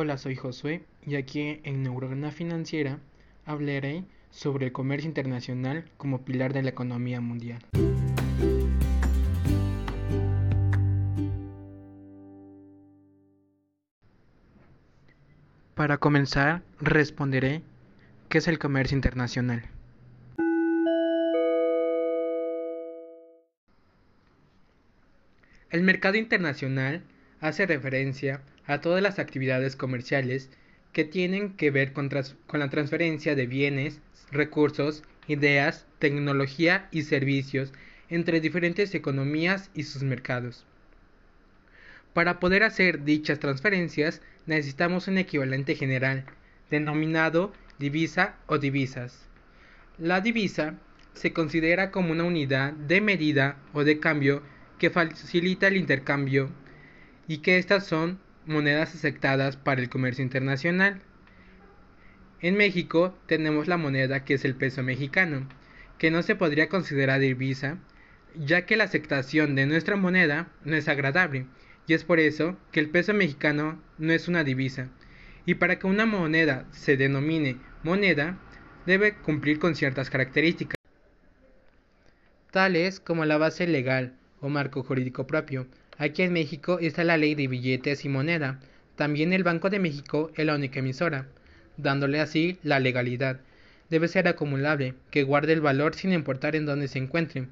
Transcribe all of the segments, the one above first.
Hola, soy Josué y aquí en Neurona Financiera hablaré sobre el comercio internacional como pilar de la economía mundial. Para comenzar, responderé ¿qué es el comercio internacional? El mercado internacional hace referencia a todas las actividades comerciales que tienen que ver con, la transferencia de bienes, recursos, ideas, tecnología y servicios entre diferentes economías y sus mercados. Para poder hacer dichas transferencias necesitamos un equivalente general, denominado divisa o divisas. La divisa se considera como una unidad de medida o de cambio que facilita el intercambio y que estas son monedas aceptadas para el comercio internacional. En México tenemos la moneda que es el peso mexicano, que no se podría considerar divisa, ya que la aceptación de nuestra moneda no es agradable, y es por eso que el peso mexicano no es una divisa. Y para que una moneda se denomine moneda, debe cumplir con ciertas características, tales como la base legal, o marco jurídico propio. Aquí en México está la ley de billetes y moneda. También el Banco de México es la única emisora, dándole así la legalidad. Debe ser acumulable, que guarde el valor sin importar en dónde se encuentre.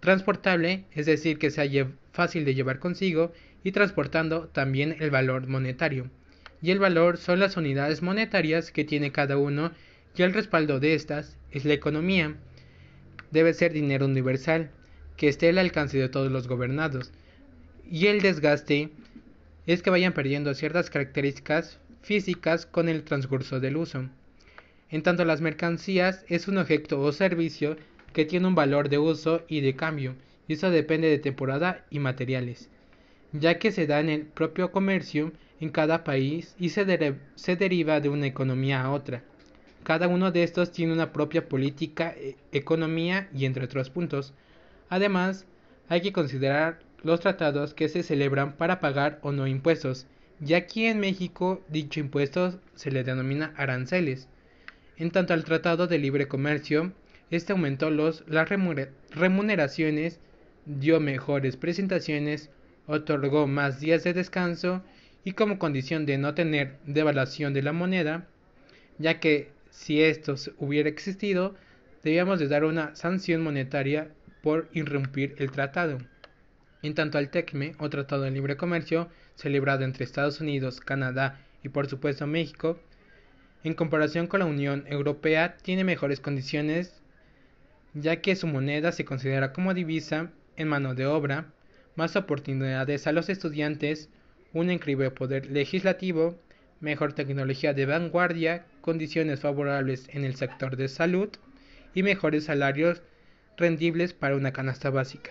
Transportable, es decir, que sea fácil de llevar consigo, y transportando también el valor monetario. Y el valor son las unidades monetarias que tiene cada uno, y el respaldo de estas es la economía. Debe ser dinero universal, que esté al alcance de todos los gobernados, y el desgaste es que vayan perdiendo ciertas características físicas con el transcurso del uso. En tanto las mercancías es un objeto o servicio que tiene un valor de uso y de cambio, y eso depende de temporada y materiales, ya que se da en el propio comercio en cada país y se, deriva de una economía a otra. Cada uno de estos tiene una propia política, e economía y entre otros puntos. Además, hay que considerar los tratados que se celebran para pagar o no impuestos, y aquí en México dicho impuesto se le denomina aranceles. En tanto al Tratado de Libre Comercio, este aumentó los, las remuneraciones, dio mejores presentaciones, otorgó más días de descanso y como condición de no tener devaluación de la moneda, ya que si esto hubiera existido, debíamos de dar una sanción monetaria por irrumpir el tratado. En tanto al TECME, o Tratado de Libre Comercio, celebrado entre Estados Unidos, Canadá y por supuesto México, en comparación con la Unión Europea, tiene mejores condiciones ya que su moneda se considera como divisa en mano de obra, más oportunidades a los estudiantes, un increíble poder legislativo, mejor tecnología de vanguardia, condiciones favorables en el sector de salud y mejores salarios rendibles para una canasta básica.